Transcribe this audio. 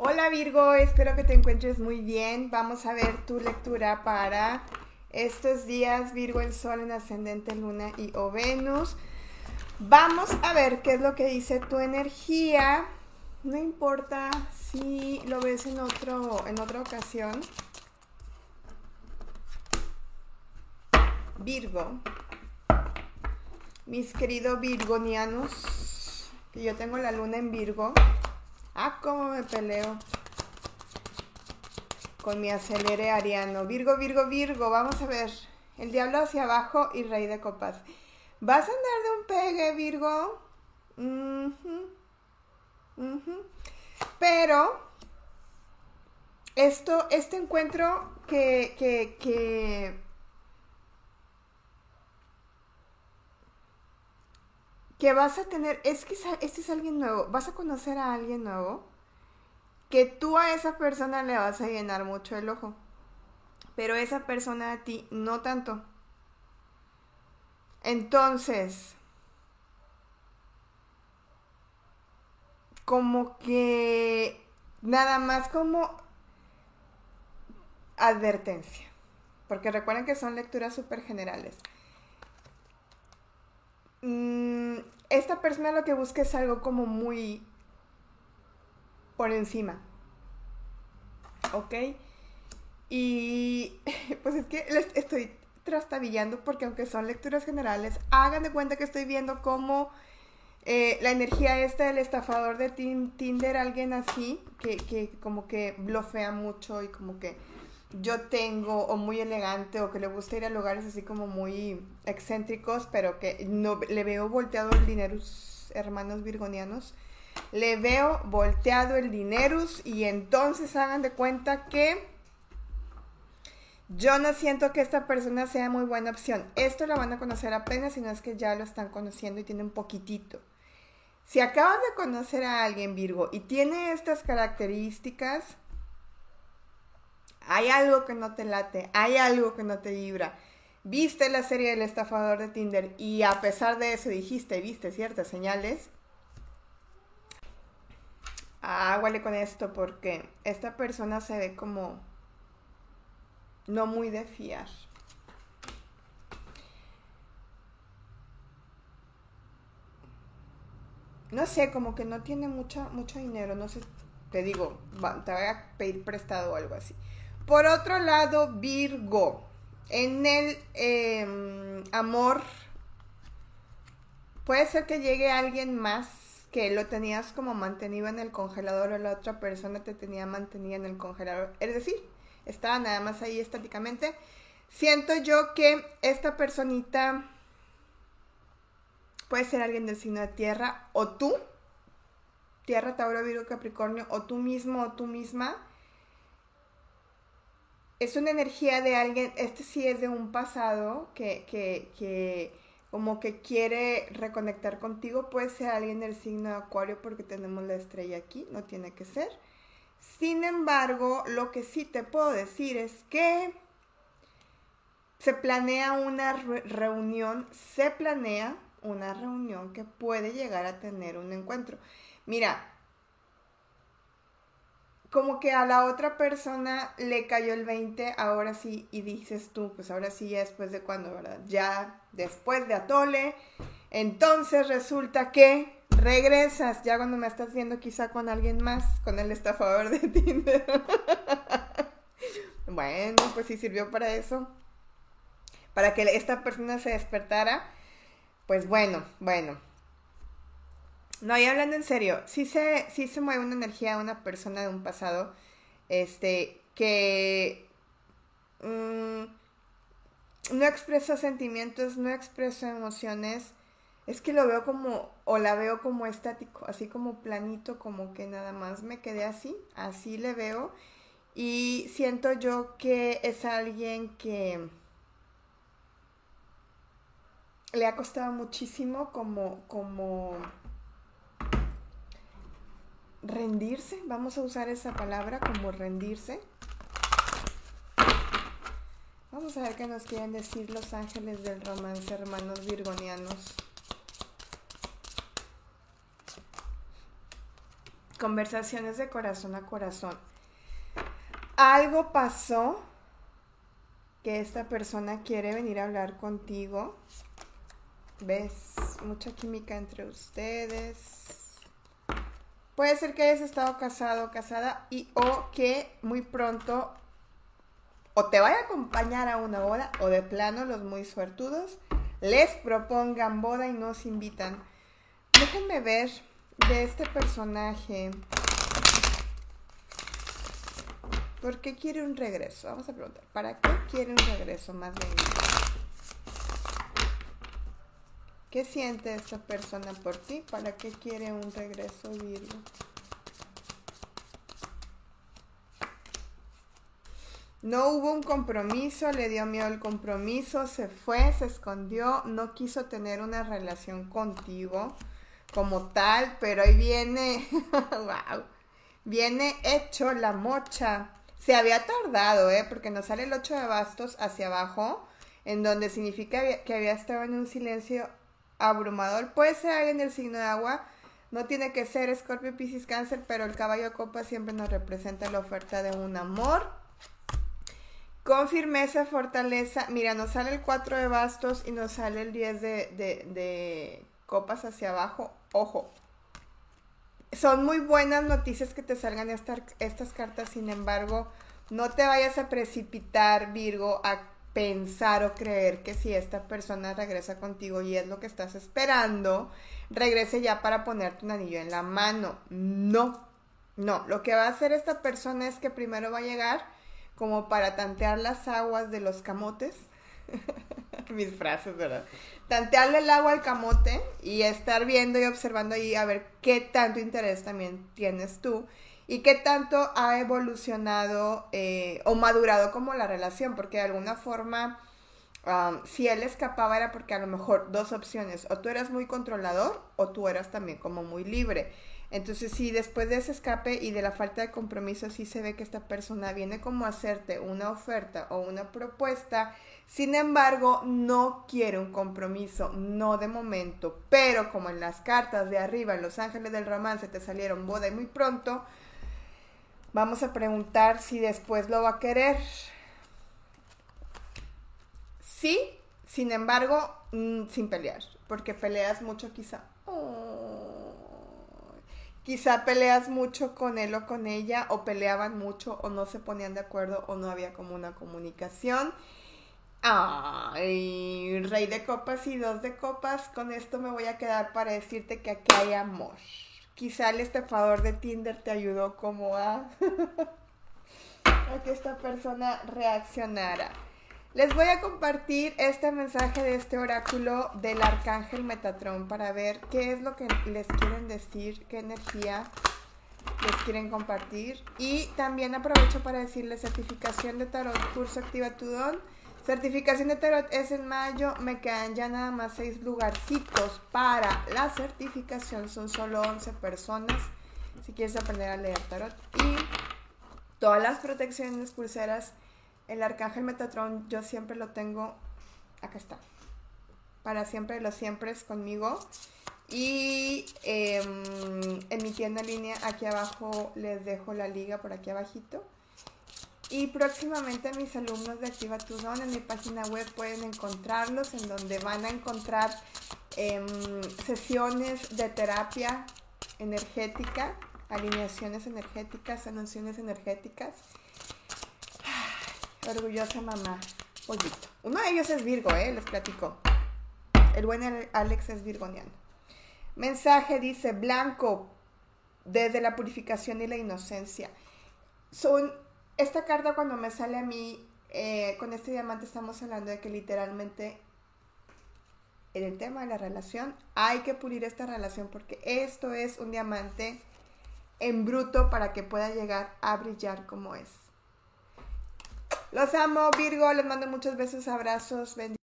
Hola Virgo, espero que te encuentres muy bien. Vamos a ver tu lectura para estos días, Virgo, el Sol en ascendente, Luna y o Venus. Vamos a ver qué es lo que dice tu energía. No importa si lo ves en, otro, en otra ocasión. Virgo, mis queridos virgonianos, que yo tengo la luna en Virgo. Ah, cómo me peleo con mi acelere ariano. Virgo, Virgo, Virgo, vamos a ver. El diablo hacia abajo y rey de copas. ¿Vas a andar de un pegue, Virgo? Pero esto, este encuentro que, que, que que vas a tener, es que este es alguien nuevo, vas a conocer a alguien nuevo, que tú a esa persona le vas a llenar mucho el ojo, pero esa persona a ti no tanto. Entonces, como que nada más como advertencia, porque recuerden que son lecturas súper generales. Mm, esta persona lo que busca es algo como muy por encima. ¿Ok? Y pues es que les estoy trastabillando porque aunque son lecturas generales, hagan de cuenta que estoy viendo cómo eh, la energía esta del estafador de Tinder, alguien así, que, que como que blofea mucho y como que yo tengo o muy elegante o que le gusta ir a lugares así como muy excéntricos, pero que no le veo volteado el dinerus, hermanos virgonianos. Le veo volteado el dinerus y entonces hagan de cuenta que yo no siento que esta persona sea muy buena opción. Esto la van a conocer apenas, sino es que ya lo están conociendo y tiene un poquitito. Si acabas de conocer a alguien Virgo y tiene estas características, hay algo que no te late, hay algo que no te vibra. Viste la serie del estafador de Tinder y a pesar de eso dijiste, viste ciertas señales. Águale con esto porque esta persona se ve como no muy de fiar. No sé, como que no tiene mucho dinero, no sé, te digo, te voy a pedir prestado o algo así. Por otro lado, Virgo, en el em, amor, puede ser que llegue alguien más que lo tenías como mantenido en el congelador o la otra persona te tenía mantenido en el congelador. Es decir, estaba nada más ahí estáticamente. Siento yo que esta personita puede ser alguien del signo de tierra o tú, tierra, Tauro, Virgo, Capricornio, o tú mismo o tú misma es una energía de alguien, este sí es de un pasado que, que, que como que quiere reconectar contigo, puede ser alguien del signo de Acuario porque tenemos la estrella aquí, no tiene que ser. Sin embargo, lo que sí te puedo decir es que se planea una reunión, se planea una reunión que puede llegar a tener un encuentro. Mira, como que a la otra persona le cayó el 20, ahora sí, y dices tú, pues ahora sí, ya después de cuando, ¿verdad? Ya después de Atole, entonces resulta que regresas, ya cuando me estás viendo quizá con alguien más, con el estafador de Tinder. bueno, pues sí sirvió para eso, para que esta persona se despertara. Pues bueno, bueno, no, y hablando en serio, sí se, sí se mueve una energía de una persona de un pasado, este, que mm, no expresa sentimientos, no expresa emociones, es que lo veo como, o la veo como estático, así como planito, como que nada más me quedé así, así le veo, y siento yo que es alguien que le ha costado muchísimo como, como rendirse, vamos a usar esa palabra como rendirse. Vamos a ver qué nos quieren decir los ángeles del romance, hermanos virgonianos. Conversaciones de corazón a corazón. Algo pasó que esta persona quiere venir a hablar contigo. ¿Ves? Mucha química entre ustedes. Puede ser que hayas estado casado o casada y o que muy pronto o te vaya a acompañar a una boda o de plano los muy suertudos les propongan boda y nos invitan. Déjenme ver de este personaje. ¿Por qué quiere un regreso? Vamos a preguntar. ¿Para qué quiere un regreso más bien? ¿Qué siente esta persona por ti? ¿Para qué quiere un regreso, Virgo? No hubo un compromiso, le dio miedo el compromiso, se fue, se escondió, no quiso tener una relación contigo como tal, pero ahí viene, wow, viene hecho la mocha. Se había tardado, ¿eh? Porque nos sale el 8 de bastos hacia abajo, en donde significa que había estado en un silencio abrumador. Puede ser alguien del signo de agua, no tiene que ser Scorpio, Pisces, Cáncer, pero el caballo de copa siempre nos representa la oferta de un amor. Con firmeza, fortaleza. Mira, nos sale el 4 de bastos y nos sale el 10 de, de copas hacia abajo. Ojo, son muy buenas noticias que te salgan estas, estas cartas, sin embargo, no te vayas a precipitar, Virgo, a pensar o creer que si esta persona regresa contigo y es lo que estás esperando, regrese ya para ponerte un anillo en la mano. No, no, lo que va a hacer esta persona es que primero va a llegar como para tantear las aguas de los camotes. Mis frases, ¿verdad? tantearle el agua al camote y estar viendo y observando ahí a ver qué tanto interés también tienes tú y qué tanto ha evolucionado eh, o madurado como la relación, porque de alguna forma, um, si él escapaba era porque a lo mejor dos opciones, o tú eras muy controlador o tú eras también como muy libre. Entonces, si después de ese escape y de la falta de compromiso, sí se ve que esta persona viene como a hacerte una oferta o una propuesta, sin embargo, no quiere un compromiso, no de momento, pero como en las cartas de arriba, en Los Ángeles del Romance, te salieron boda y muy pronto, vamos a preguntar si después lo va a querer. Sí, sin embargo, mm, sin pelear, porque peleas mucho quizá. Quizá peleas mucho con él o con ella, o peleaban mucho, o no se ponían de acuerdo, o no había como una comunicación. Ay, rey de copas y dos de copas, con esto me voy a quedar para decirte que aquí hay amor. Quizá el estafador de Tinder te ayudó como a, que esta persona reaccionara. Les voy a compartir este mensaje de este oráculo del arcángel Metatron para ver qué es lo que les quieren decir, qué energía les quieren compartir. Y también aprovecho para decirles certificación de tarot, curso Activa tu Don. Certificación de tarot es en mayo, me quedan ya nada más seis lugarcitos para la certificación, son solo 11 personas. Si quieres aprender a leer tarot y todas las protecciones, pulseras el arcángel Metatron yo siempre lo tengo, acá está, para siempre los siempre es conmigo. Y em, en mi tienda en línea, aquí abajo les dejo la liga por aquí abajito. Y próximamente mis alumnos de Activa Tu en mi página web pueden encontrarlos, en donde van a encontrar em, sesiones de terapia energética, alineaciones energéticas, sanaciones energéticas Orgullosa mamá. Pollito. Uno de ellos es Virgo, ¿eh? Les platico. El buen Alex es virgoniano. Mensaje dice, blanco, desde la purificación y la inocencia. Son, esta carta cuando me sale a mí, eh, con este diamante estamos hablando de que literalmente en el tema de la relación hay que pulir esta relación porque esto es un diamante en bruto para que pueda llegar a brillar como es. Los amo, Virgo. Les mando muchos besos, abrazos, bendiciones.